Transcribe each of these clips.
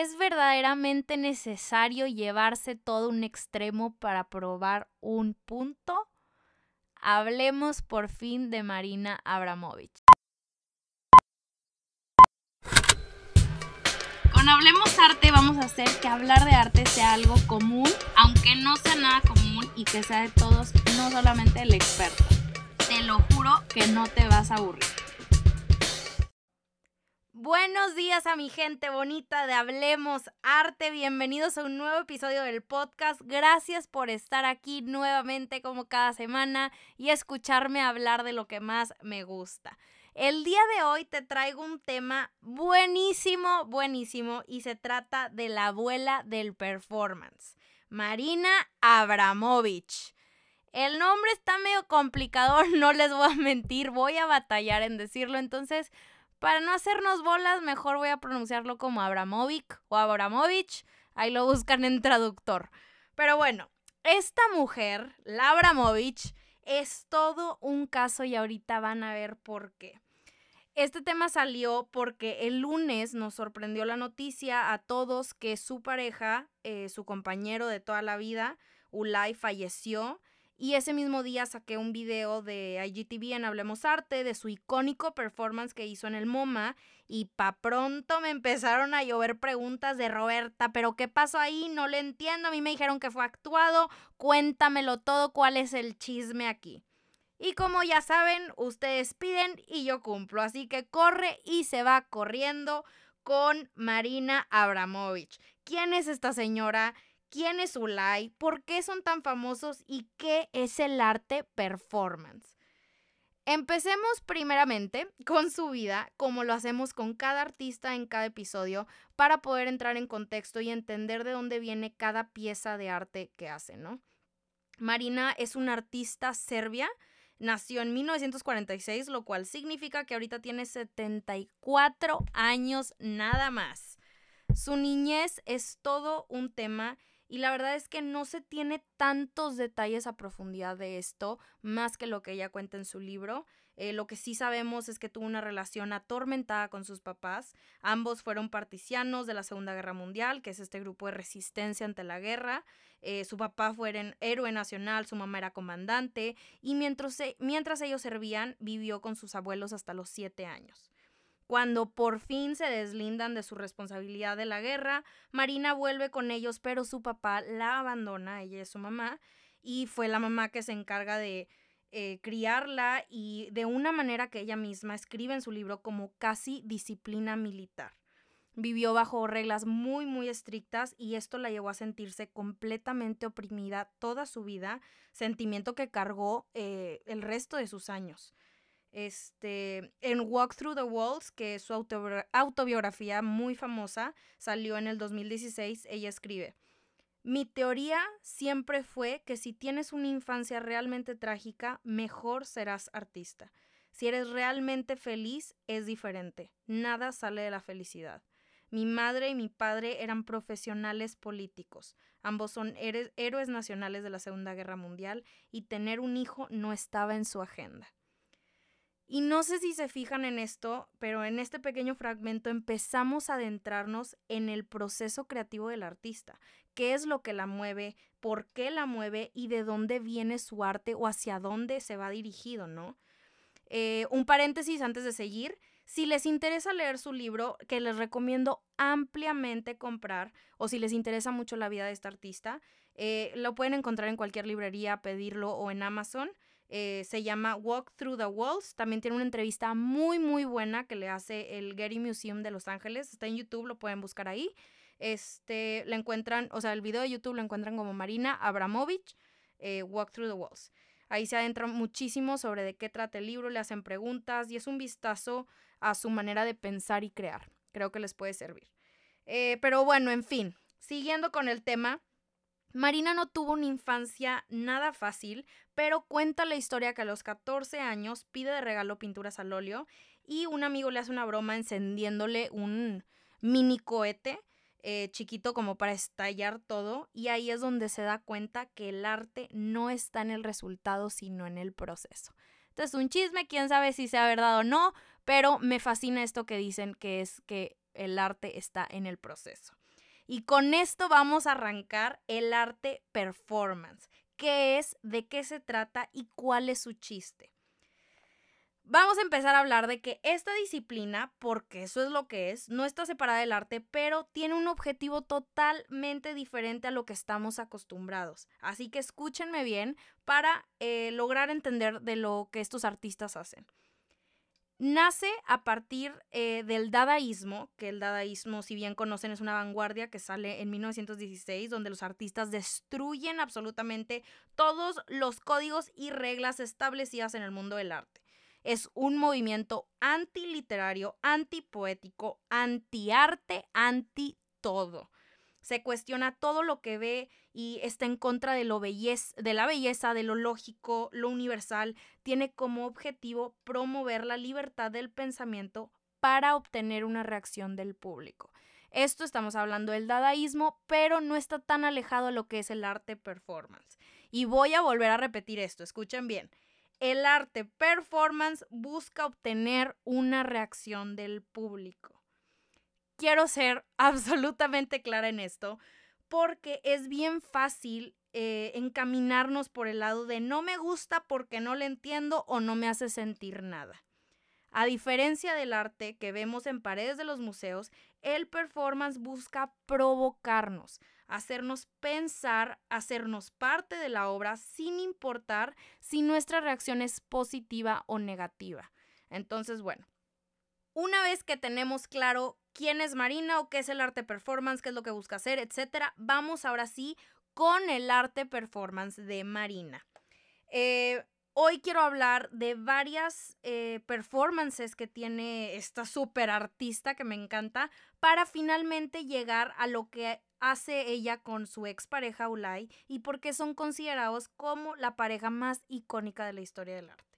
¿Es verdaderamente necesario llevarse todo un extremo para probar un punto? Hablemos por fin de Marina Abramovich. Con Hablemos Arte vamos a hacer que hablar de arte sea algo común, aunque no sea nada común y que sea de todos, no solamente el experto. Te lo juro que no te vas a aburrir. Buenos días a mi gente bonita de Hablemos Arte. Bienvenidos a un nuevo episodio del podcast. Gracias por estar aquí nuevamente como cada semana y escucharme hablar de lo que más me gusta. El día de hoy te traigo un tema buenísimo, buenísimo y se trata de la abuela del performance, Marina Abramovich. El nombre está medio complicado, no les voy a mentir, voy a batallar en decirlo, entonces para no hacernos bolas, mejor voy a pronunciarlo como Abramovic o Abramovich. Ahí lo buscan en traductor. Pero bueno, esta mujer, la Abramovich, es todo un caso y ahorita van a ver por qué. Este tema salió porque el lunes nos sorprendió la noticia a todos que su pareja, eh, su compañero de toda la vida, Ulay, falleció y ese mismo día saqué un video de IGTV en Hablemos Arte de su icónico performance que hizo en el MoMA. Y pa' pronto me empezaron a llover preguntas de Roberta, pero ¿qué pasó ahí? No le entiendo. A mí me dijeron que fue actuado. Cuéntamelo todo, ¿cuál es el chisme aquí? Y como ya saben, ustedes piden y yo cumplo. Así que corre y se va corriendo con Marina Abramovich. ¿Quién es esta señora? Quién es Ulay, por qué son tan famosos y qué es el arte performance. Empecemos primeramente con su vida, como lo hacemos con cada artista en cada episodio, para poder entrar en contexto y entender de dónde viene cada pieza de arte que hace, ¿no? Marina es una artista serbia, nació en 1946, lo cual significa que ahorita tiene 74 años nada más. Su niñez es todo un tema y la verdad es que no se tiene tantos detalles a profundidad de esto, más que lo que ella cuenta en su libro. Eh, lo que sí sabemos es que tuvo una relación atormentada con sus papás. Ambos fueron particianos de la Segunda Guerra Mundial, que es este grupo de resistencia ante la guerra. Eh, su papá fue héroe nacional, su mamá era comandante, y mientras, mientras ellos servían, vivió con sus abuelos hasta los siete años. Cuando por fin se deslindan de su responsabilidad de la guerra, Marina vuelve con ellos, pero su papá la abandona, ella es su mamá, y fue la mamá que se encarga de eh, criarla y de una manera que ella misma escribe en su libro como casi disciplina militar. Vivió bajo reglas muy, muy estrictas y esto la llevó a sentirse completamente oprimida toda su vida, sentimiento que cargó eh, el resto de sus años. Este, en Walk Through the Walls, que es su autobiografía muy famosa, salió en el 2016, ella escribe, mi teoría siempre fue que si tienes una infancia realmente trágica, mejor serás artista. Si eres realmente feliz, es diferente. Nada sale de la felicidad. Mi madre y mi padre eran profesionales políticos. Ambos son héroes nacionales de la Segunda Guerra Mundial y tener un hijo no estaba en su agenda. Y no sé si se fijan en esto, pero en este pequeño fragmento empezamos a adentrarnos en el proceso creativo del artista. ¿Qué es lo que la mueve? ¿Por qué la mueve? ¿Y de dónde viene su arte o hacia dónde se va dirigido, no? Eh, un paréntesis antes de seguir. Si les interesa leer su libro, que les recomiendo ampliamente comprar, o si les interesa mucho la vida de esta artista, eh, lo pueden encontrar en cualquier librería, pedirlo o en Amazon. Eh, se llama Walk Through the Walls. También tiene una entrevista muy, muy buena que le hace el Getty Museum de Los Ángeles. Está en YouTube, lo pueden buscar ahí. Este, la encuentran, o sea, el video de YouTube lo encuentran como Marina Abramovich, eh, Walk Through the Walls. Ahí se adentran muchísimo sobre de qué trata el libro, le hacen preguntas y es un vistazo a su manera de pensar y crear. Creo que les puede servir. Eh, pero bueno, en fin, siguiendo con el tema, Marina no tuvo una infancia nada fácil, pero cuenta la historia que a los 14 años pide de regalo pinturas al óleo y un amigo le hace una broma encendiéndole un mini cohete eh, chiquito como para estallar todo y ahí es donde se da cuenta que el arte no está en el resultado sino en el proceso. Entonces un chisme, quién sabe si sea verdad o no, pero me fascina esto que dicen que es que el arte está en el proceso. Y con esto vamos a arrancar el arte performance. ¿Qué es? ¿De qué se trata? ¿Y cuál es su chiste? Vamos a empezar a hablar de que esta disciplina, porque eso es lo que es, no está separada del arte, pero tiene un objetivo totalmente diferente a lo que estamos acostumbrados. Así que escúchenme bien para eh, lograr entender de lo que estos artistas hacen. Nace a partir eh, del dadaísmo, que el dadaísmo, si bien conocen, es una vanguardia que sale en 1916, donde los artistas destruyen absolutamente todos los códigos y reglas establecidas en el mundo del arte es un movimiento antiliterario, antipoético, antiarte, anti todo. Se cuestiona todo lo que ve y está en contra de, lo de la belleza, de lo lógico, lo universal. Tiene como objetivo promover la libertad del pensamiento para obtener una reacción del público. Esto estamos hablando del dadaísmo, pero no está tan alejado de lo que es el arte performance. Y voy a volver a repetir esto, escuchen bien. El arte performance busca obtener una reacción del público. Quiero ser absolutamente clara en esto porque es bien fácil eh, encaminarnos por el lado de no me gusta porque no le entiendo o no me hace sentir nada. A diferencia del arte que vemos en paredes de los museos, el performance busca provocarnos, hacernos pensar, hacernos parte de la obra sin importar si nuestra reacción es positiva o negativa. Entonces, bueno, una vez que tenemos claro quién es Marina o qué es el arte performance, qué es lo que busca hacer, etcétera, vamos ahora sí con el arte performance de Marina. Eh, hoy quiero hablar de varias eh, performances que tiene esta super artista que me encanta para finalmente llegar a lo que hace ella con su expareja Ulay y por qué son considerados como la pareja más icónica de la historia del arte.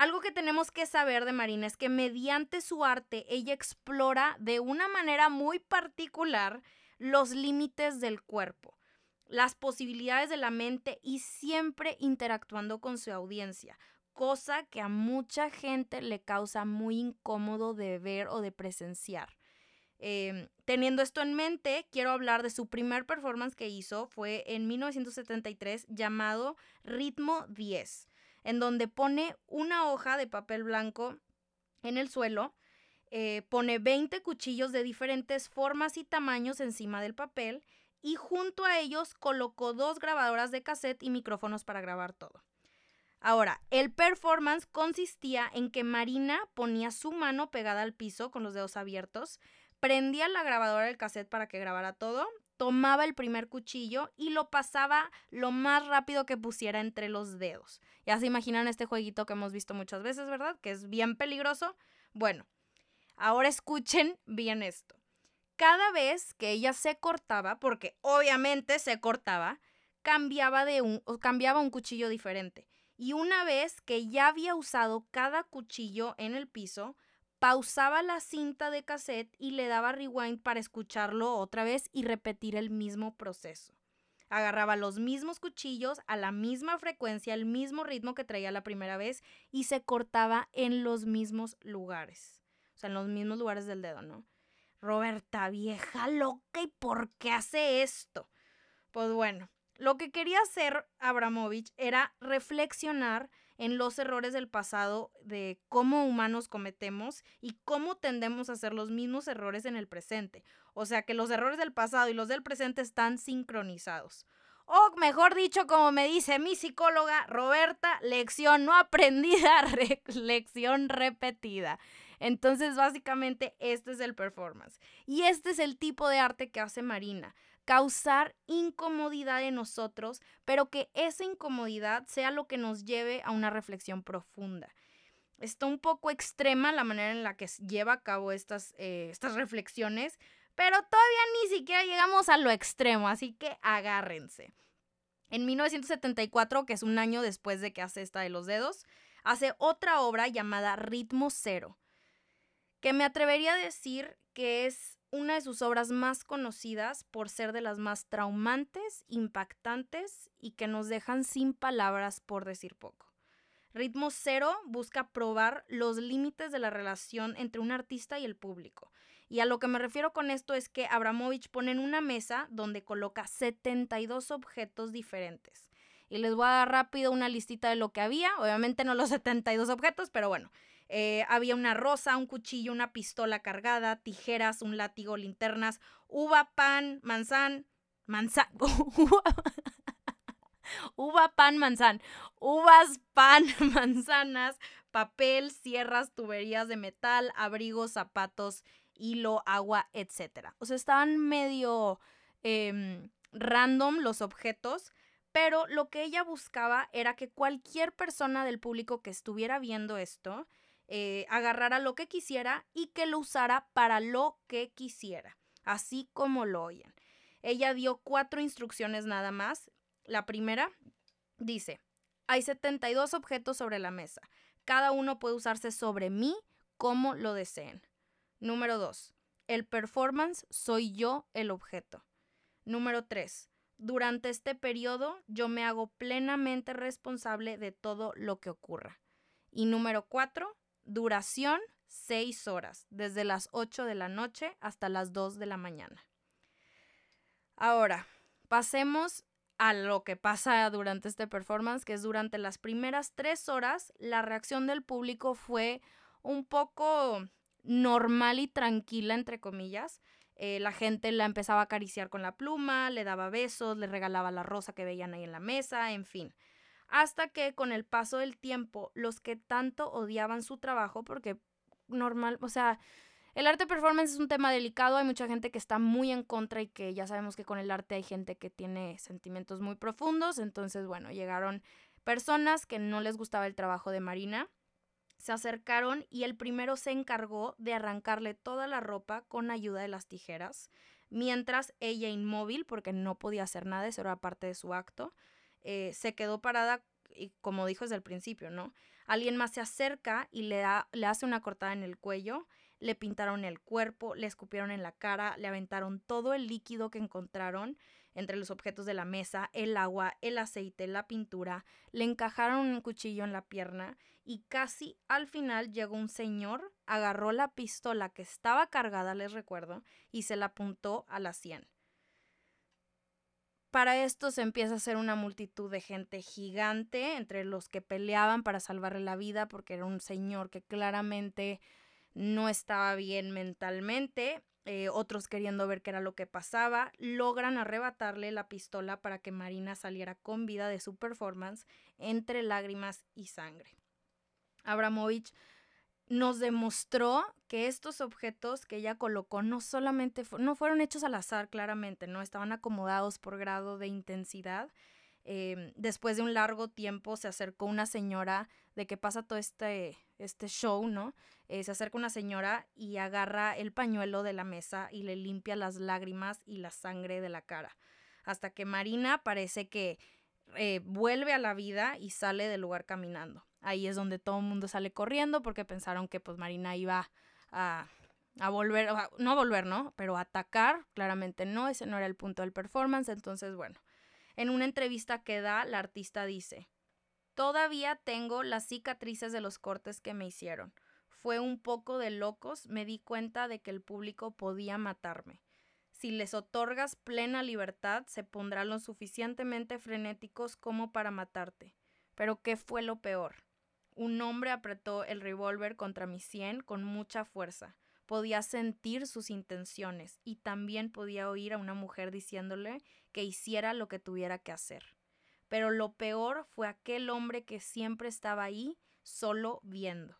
Algo que tenemos que saber de Marina es que mediante su arte ella explora de una manera muy particular los límites del cuerpo, las posibilidades de la mente y siempre interactuando con su audiencia, cosa que a mucha gente le causa muy incómodo de ver o de presenciar. Em, teniendo esto en mente, quiero hablar de su primer performance que hizo, fue en 1973 llamado Ritmo 10, en donde pone una hoja de papel blanco en el suelo, eh, pone 20 cuchillos de diferentes formas y tamaños encima del papel y junto a ellos colocó dos grabadoras de cassette y micrófonos para grabar todo. Ahora, el performance consistía en que Marina ponía su mano pegada al piso con los dedos abiertos, prendía la grabadora del cassette para que grabara todo, tomaba el primer cuchillo y lo pasaba lo más rápido que pusiera entre los dedos. Ya se imaginan este jueguito que hemos visto muchas veces, ¿verdad? Que es bien peligroso. Bueno, ahora escuchen bien esto. Cada vez que ella se cortaba, porque obviamente se cortaba, cambiaba de un cambiaba un cuchillo diferente. Y una vez que ya había usado cada cuchillo en el piso, pausaba la cinta de cassette y le daba rewind para escucharlo otra vez y repetir el mismo proceso. Agarraba los mismos cuchillos a la misma frecuencia, el mismo ritmo que traía la primera vez y se cortaba en los mismos lugares. O sea, en los mismos lugares del dedo, ¿no? Roberta, vieja loca, ¿y por qué hace esto? Pues bueno, lo que quería hacer Abramovich era reflexionar en los errores del pasado de cómo humanos cometemos y cómo tendemos a hacer los mismos errores en el presente. O sea que los errores del pasado y los del presente están sincronizados. O mejor dicho, como me dice mi psicóloga Roberta, lección no aprendida, lección repetida. Entonces, básicamente, este es el performance. Y este es el tipo de arte que hace Marina causar incomodidad en nosotros, pero que esa incomodidad sea lo que nos lleve a una reflexión profunda. Está un poco extrema la manera en la que lleva a cabo estas, eh, estas reflexiones, pero todavía ni siquiera llegamos a lo extremo, así que agárrense. En 1974, que es un año después de que hace esta de los dedos, hace otra obra llamada Ritmo Cero, que me atrevería a decir que es una de sus obras más conocidas por ser de las más traumantes, impactantes y que nos dejan sin palabras por decir poco. Ritmo Cero busca probar los límites de la relación entre un artista y el público Y a lo que me refiero con esto es que Abramovich pone en una mesa donde coloca 72 objetos diferentes. Y les voy a dar rápido una listita de lo que había. Obviamente no los 72 objetos, pero bueno. Eh, había una rosa, un cuchillo, una pistola cargada, tijeras, un látigo, linternas, uva, pan, manzán, manzán, uva, pan, manzán, uvas, pan, manzanas, papel, sierras, tuberías de metal, abrigos, zapatos, hilo, agua, etc. O sea, estaban medio em, random los objetos, pero lo que ella buscaba era que cualquier persona del público que estuviera viendo esto eh, agarrara lo que quisiera y que lo usara para lo que quisiera, así como lo oyen. Ella dio cuatro instrucciones nada más. La primera dice, hay 72 objetos sobre la mesa. Cada uno puede usarse sobre mí como lo deseen. Número 2. El performance soy yo el objeto. Número 3. Durante este periodo yo me hago plenamente responsable de todo lo que ocurra. Y número 4. Duración, 6 horas, desde las 8 de la noche hasta las 2 de la mañana. Ahora, pasemos a lo que pasa durante este performance, que es durante las primeras 3 horas, la reacción del público fue un poco normal y tranquila, entre comillas. Eh, la gente la empezaba a acariciar con la pluma, le daba besos, le regalaba la rosa que veían ahí en la mesa, en fin hasta que con el paso del tiempo los que tanto odiaban su trabajo, porque normal, o sea, el arte performance es un tema delicado, hay mucha gente que está muy en contra y que ya sabemos que con el arte hay gente que tiene sentimientos muy profundos, entonces bueno, llegaron personas que no les gustaba el trabajo de Marina, se acercaron y el primero se encargó de arrancarle toda la ropa con ayuda de las tijeras, mientras ella inmóvil, porque no podía hacer nada, eso era parte de su acto, eh, se quedó parada, y como dijo desde el principio, ¿no? Alguien más se acerca y le, da, le hace una cortada en el cuello, le pintaron el cuerpo, le escupieron en la cara, le aventaron todo el líquido que encontraron entre los objetos de la mesa, el agua, el aceite, la pintura, le encajaron un cuchillo en la pierna y casi al final llegó un señor, agarró la pistola que estaba cargada, les recuerdo, y se la apuntó a la sien. Para esto se empieza a hacer una multitud de gente gigante, entre los que peleaban para salvarle la vida, porque era un señor que claramente no estaba bien mentalmente, eh, otros queriendo ver qué era lo que pasaba, logran arrebatarle la pistola para que Marina saliera con vida de su performance entre lágrimas y sangre. Abramovich nos demostró que estos objetos que ella colocó no solamente no fueron hechos al azar, claramente, no estaban acomodados por grado de intensidad. Em, después de un largo tiempo se acercó una señora de que pasa todo este, este show, ¿no? Eh, se acerca una señora y agarra el pañuelo de la mesa y le limpia las lágrimas y la sangre de la cara. Hasta que Marina parece que eh, vuelve a la vida y sale del lugar caminando. Ahí es donde todo el mundo sale corriendo porque pensaron que pues Marina iba a, a volver, no volver, ¿no? Pero atacar, claramente no, ese no era el punto del performance. Entonces, bueno, en una entrevista que da, la artista dice, todavía tengo las cicatrices de los cortes que me hicieron. Fue un poco de locos, me di cuenta de que el público podía matarme. Si les otorgas plena libertad, se pondrán lo suficientemente frenéticos como para matarte. Pero ¿qué fue lo peor? Un hombre apretó el revólver contra mi sien con mucha fuerza. Podía sentir sus intenciones y también podía oír a una mujer diciéndole que hiciera lo que tuviera que hacer. Pero lo peor fue aquel hombre que siempre estaba ahí, solo viendo.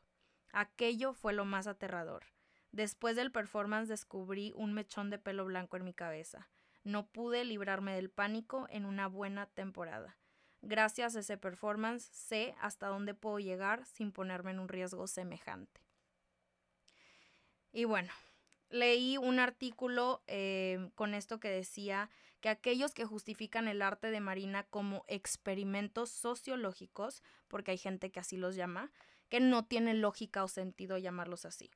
Aquello fue lo más aterrador. Después del performance descubrí un mechón de pelo blanco en mi cabeza. No pude librarme del pánico en una buena temporada. Gracias a ese performance sé hasta dónde puedo llegar sin ponerme en un riesgo semejante. Y bueno, leí un artículo eh, con esto que decía que aquellos que justifican el arte de Marina como experimentos sociológicos, porque hay gente que así los llama, que no tiene lógica o sentido llamarlos así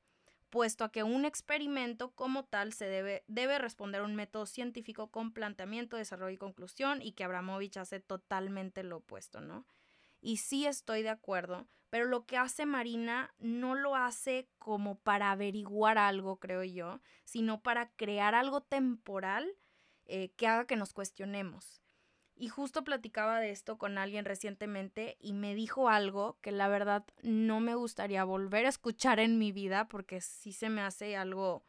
puesto a que un experimento como tal se debe, debe responder a un método científico con planteamiento, desarrollo y conclusión, y que Abramovich hace totalmente lo opuesto, ¿no? y sí estoy de acuerdo, pero lo que hace Marina no lo hace como para averiguar algo, creo yo, sino para crear algo temporal eh, que haga que nos cuestionemos. Y justo platicaba de esto con alguien recientemente y me dijo algo que la verdad no me gustaría volver a escuchar en mi vida porque sí se me hace algo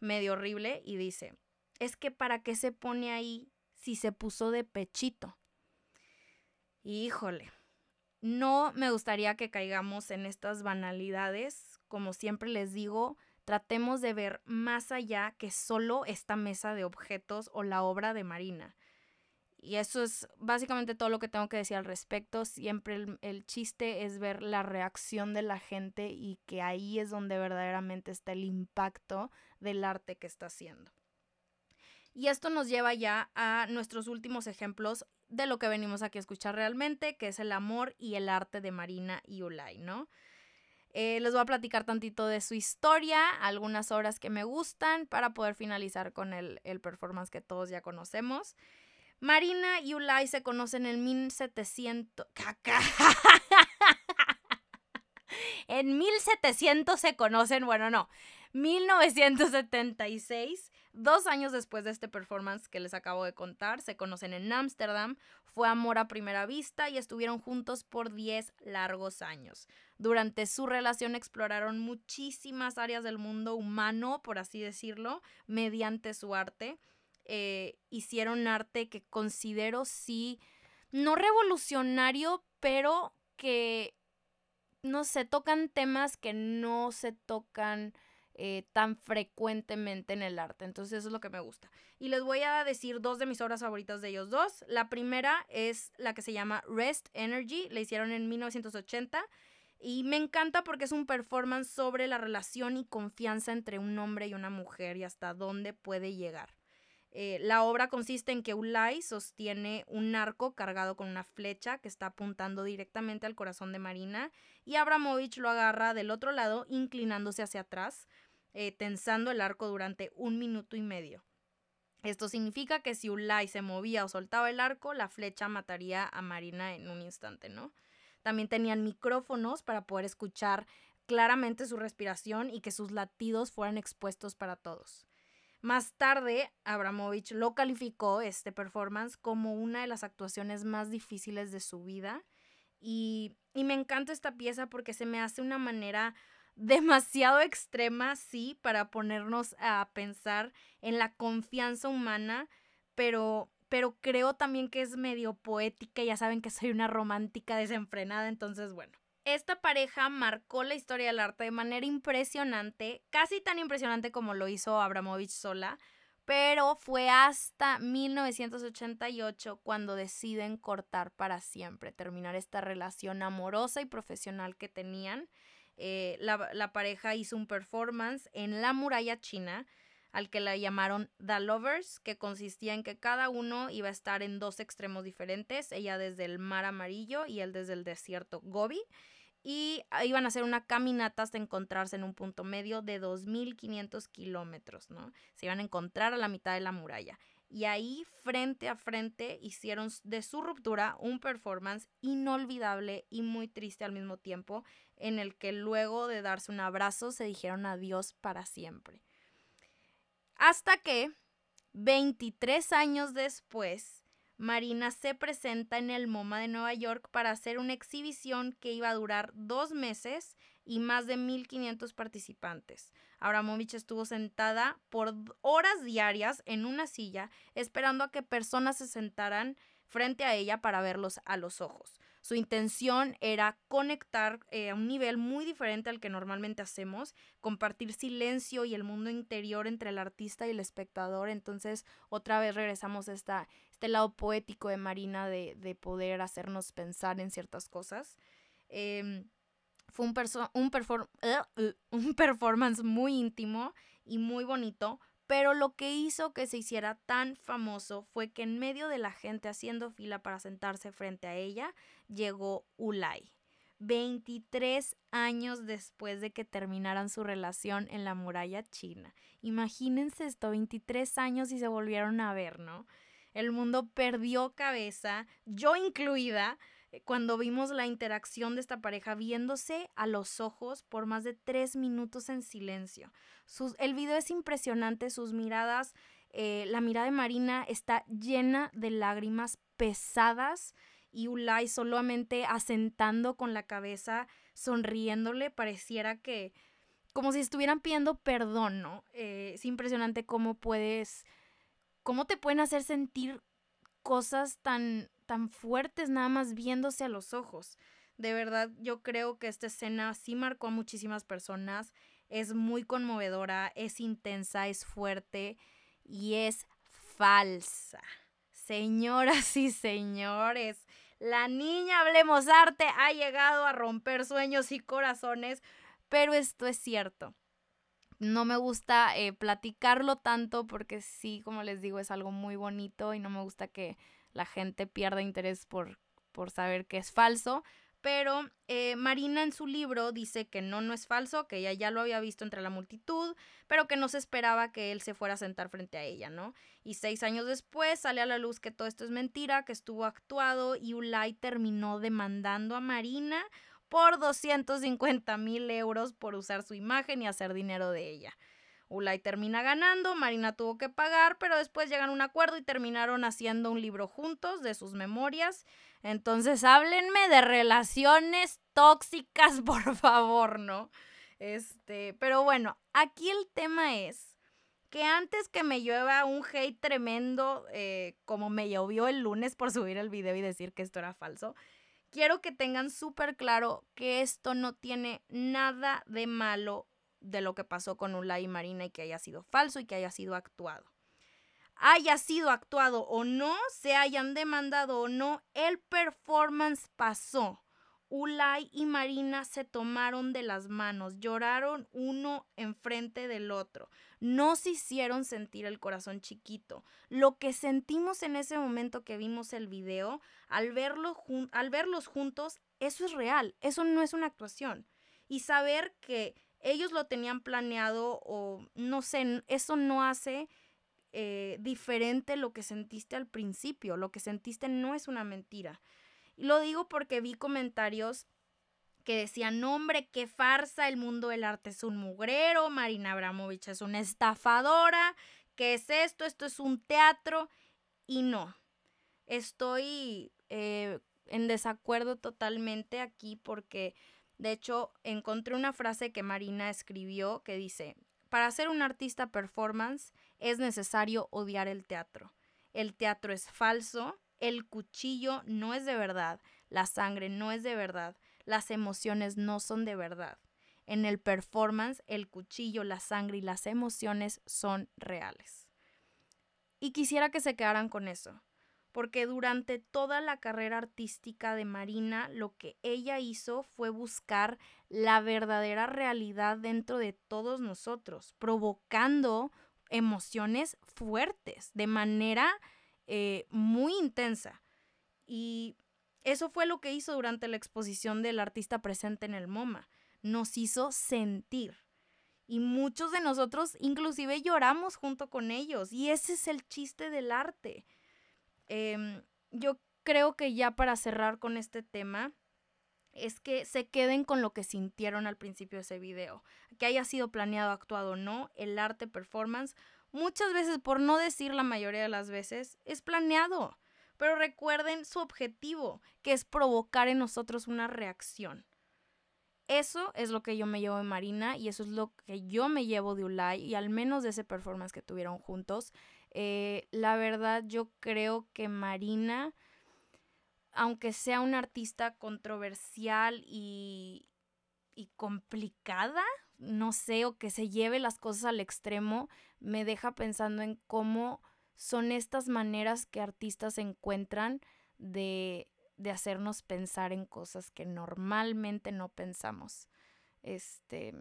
medio horrible y dice, es que para qué se pone ahí si se puso de pechito. Híjole, no me gustaría que caigamos en estas banalidades. Como siempre les digo, tratemos de ver más allá que solo esta mesa de objetos o la obra de Marina. Y eso es básicamente todo lo que tengo que decir al respecto. Siempre el, el, chiste es ver la reacción de la gente y que ahí es donde verdaderamente está el impacto del arte que está haciendo. Y esto nos lleva ya a nuestros últimos ejemplos de lo que venimos aquí a escuchar realmente, que es el amor y el arte de Marina y ¿no? Eh, les voy a platicar tantito de su historia, algunas obras que me gustan para poder finalizar con el, el performance que todos ya conocemos. Marina y Ulay se conocen en 1700... en 1700 se conocen, bueno, no, 1976 Dos años después de este performance que les acabo de contar, se conocen en Ámsterdam, fue amor a primera vista y estuvieron juntos por 10 largos años. Durante su relación exploraron muchísimas áreas del mundo humano, por así decirlo, mediante su arte. Eh, hicieron arte que considero sí, no revolucionario, pero que, no sé, tocan temas que no se tocan eh, tan frecuentemente en el arte. Entonces eso es lo que me gusta. Y les voy a decir dos de mis obras favoritas de ellos dos. La primera es la que se llama Rest Energy, la hicieron en 1980. Y me encanta porque es un performance sobre la relación y confianza entre un hombre y una mujer y hasta dónde puede llegar. Eh, la obra consiste en que Ulay sostiene un arco cargado con una flecha que está apuntando directamente al corazón de Marina y Abramovich lo agarra del otro lado inclinándose hacia atrás, eh, tensando el arco durante un minuto y medio. Esto significa que si Ulay se movía o soltaba el arco, la flecha mataría a Marina en un instante, ¿no? También tenían micrófonos para poder escuchar claramente su respiración y que sus latidos fueran expuestos para todos. Más tarde, Abramovich lo calificó este performance como una de las actuaciones más difíciles de su vida. Y, y me encanta esta pieza porque se me hace una manera demasiado extrema, sí, para ponernos a pensar en la confianza humana, pero, pero creo también que es medio poética. Ya saben que soy una romántica desenfrenada, entonces bueno. Esta pareja marcó la historia del arte de manera impresionante, casi tan impresionante como lo hizo Abramovich sola, pero fue hasta 1988 cuando deciden cortar para siempre, terminar esta relación amorosa y profesional que tenían. Eh, la, la, pareja hizo un performance en la muralla china al que la llamaron The Lovers, que consistía en que cada uno iba a estar en dos extremos diferentes, ella desde el mar amarillo y él desde el desierto Gobi y iban a hacer una caminata hasta encontrarse en un punto medio de 2.500 kilómetros, ¿no? Se iban a encontrar a la mitad de la muralla. Y ahí, frente a frente, hicieron de su ruptura un performance inolvidable y muy triste al mismo tiempo, en el que luego de darse un abrazo se dijeron adiós para siempre. Hasta que, 23 años después, Marina se presenta en el MoMA de Nueva York para hacer una exhibición que iba a durar dos meses y más de 1.500 participantes. Abramovich estuvo sentada por horas diarias en una silla esperando a que personas se sentaran frente a ella para verlos a los ojos. Su intención era conectar eh, a un nivel muy diferente al que normalmente hacemos, compartir silencio y el mundo interior entre el artista y el espectador. Entonces, otra vez regresamos a esta, este lado poético de Marina de, poder hacernos pensar en ciertas cosas. Em, fue un, un, uh, un performance muy íntimo y muy bonito, pero lo que hizo que se hiciera tan famoso fue que en medio de la gente haciendo fila para sentarse frente a ella, llegó Ulay. 23 años después de que terminaran su relación en la muralla china. Imagínense esto, 23 años y se volvieron a ver, ¿no? El mundo perdió cabeza, yo incluida, cuando vimos la interacción de esta pareja viéndose a los ojos por más de tres minutos en silencio. el video es impresionante, sus miradas, eh, la mirada de Marina está llena de lágrimas pesadas y Ulay solamente asentando con la cabeza, sonriéndole, pareciera que como si estuvieran pidiendo perdón, ¿no? Eh, es impresionante cómo puedes, cómo te pueden hacer sentir cosas tan, tan fuertes nada más viéndose a los ojos. De verdad, yo creo que esta escena sí marcó a muchísimas personas, es muy conmovedora, es intensa, es fuerte y es falsa. Señoras y señores, la niña Hablemos Arte ha llegado a romper sueños y corazones, pero esto es cierto. No me gusta eh, platicarlo tanto porque sí, como les digo, es algo muy bonito y no me gusta que la gente pierda interés por, por saber que es falso. Pero eh, Marina en su libro dice que no, no es falso, que ella ya lo había visto entre la multitud, pero que no se esperaba que él se fuera a sentar frente a ella, ¿no? Y seis años después sale a la luz que todo esto es mentira, que estuvo actuado y Ulay terminó demandando a Marina por 250 mil euros por usar su imagen y hacer dinero de ella. Ulay termina ganando, Marina tuvo que pagar, pero después llegan a un acuerdo y terminaron haciendo un libro juntos de sus memorias. Entonces, háblenme de relaciones tóxicas, por favor, ¿no? Este, pero bueno, aquí el tema es que antes que me llueva un hate tremendo, eh, como me llovió el lunes por subir el video y decir que esto era falso, quiero que tengan súper claro que esto no tiene nada de malo de lo que pasó con Ulay y Marina y que haya sido falso y que haya sido actuado. Haya sido actuado o no, se hayan demandado o no, el performance pasó. Ulay y Marina se tomaron de las manos, lloraron uno enfrente del otro, no se hicieron sentir el corazón chiquito. Lo que sentimos en ese momento que vimos el video, al, verlo al verlos juntos, eso es real, eso no es una actuación. Y saber que ellos lo tenían planeado o no sé, eso no hace eh, diferente lo que sentiste al principio. Lo que sentiste no es una mentira. Y lo digo porque vi comentarios que decían, hombre, qué farsa, el mundo del arte es un mugrero, Marina Abramovich es una estafadora, ¿qué es esto? Esto es un teatro. Y no, estoy eh, en desacuerdo totalmente aquí porque de hecho, encontré una frase que Marina escribió que dice, para ser un artista performance es necesario odiar el teatro. El teatro es falso, el cuchillo no es de verdad, la sangre no es de verdad, las emociones no son de verdad. En el performance, el cuchillo, la sangre y las emociones son reales. Y quisiera que se quedaran con eso porque durante toda la carrera artística de Marina lo que ella hizo fue buscar la verdadera realidad dentro de todos nosotros, provocando emociones fuertes de manera eh, muy intensa. Y eso fue lo que hizo durante la exposición del artista presente en el MoMA. Nos hizo sentir. Y muchos de nosotros inclusive lloramos junto con ellos. Y ese es el chiste del arte Em, yo creo que ya para cerrar con este tema, es que se queden con lo que sintieron al principio de ese video. Que haya sido planeado, actuado o no, el arte performance, muchas veces, por no decir la mayoría de las veces, es planeado. Pero recuerden su objetivo, que es provocar en nosotros una reacción. Eso es lo que yo me llevo de Marina y eso es lo que yo me llevo de Ulay y al menos de ese performance que tuvieron juntos. Eh, la verdad, yo creo que Marina, aunque sea una artista controversial y, y complicada, no sé, o que se lleve las cosas al extremo, me deja pensando en cómo son estas maneras que artistas encuentran de, de hacernos pensar en cosas que normalmente no pensamos. Este,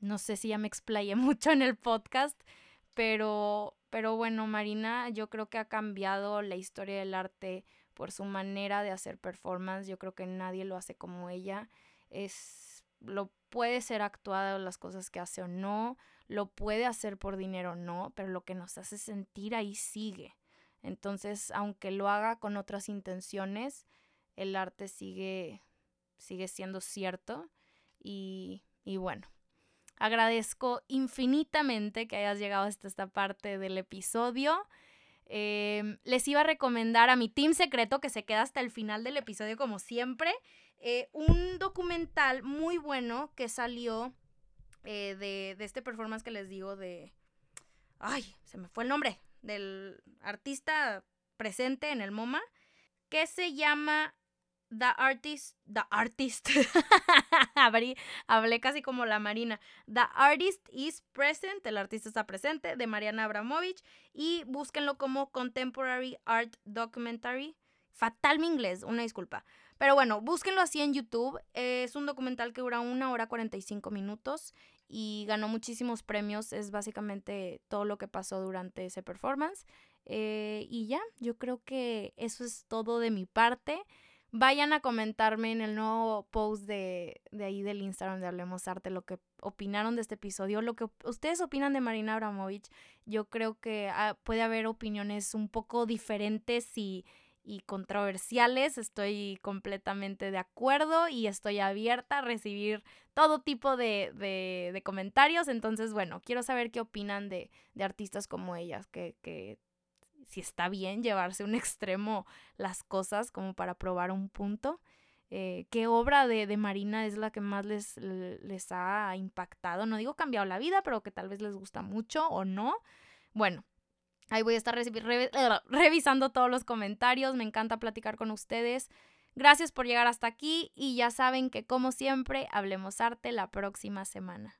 no sé si ya me explayé mucho en el podcast, pero, pero bueno, Marina yo creo que ha cambiado la historia del arte por su manera de hacer performance. Yo creo que nadie lo hace como ella. Es, lo puede ser actuado las cosas que hace o no, lo puede hacer por dinero o no, pero lo que nos hace sentir ahí sigue. Entonces, aunque lo haga con otras intenciones, el arte sigue, sigue siendo cierto. Y, y bueno, agradezco infinitamente que hayas llegado hasta esta parte del episodio. Em, les iba a recomendar a mi team secreto que se queda hasta el final del episodio como siempre. Eh, un documental muy bueno que salió eh, de, de este performance que les digo de... Ay, se me fue el nombre del artista presente en el MoMA, que se llama The Artist, The Artist, hablé casi como la Marina, The Artist is Present, el artista está presente, de Mariana Abramovich, y búsquenlo como Contemporary Art Documentary, fatal mi inglés, una disculpa, pero bueno, búsquenlo así en YouTube, es un documental que dura una hora 45 minutos y ganó muchísimos premios, es básicamente todo lo que pasó durante ese performance, eh, y ya, yo creo que eso es todo de mi parte. Vayan a comentarme en el nuevo post de, de ahí del Instagram de Hablemos Arte lo que opinaron de este episodio, lo que ustedes opinan de Marina Abramovich. Yo creo que ah, puede haber opiniones un poco diferentes y, y controversiales. Estoy completamente de acuerdo y estoy abierta a recibir todo tipo de, de, de comentarios. Entonces, bueno, quiero saber qué opinan de, de artistas como ellas, que, que si está bien llevarse un extremo las cosas como para probar un punto. Eh, ¿Qué obra de, de, Marina es la que más les, les ha impactado? No digo cambiado la vida, pero que tal vez les gusta mucho o no. Bueno, ahí voy a estar revisando todos los comentarios. Me encanta platicar con ustedes. Gracias por llegar hasta aquí y ya saben que como siempre, hablemos arte la próxima semana.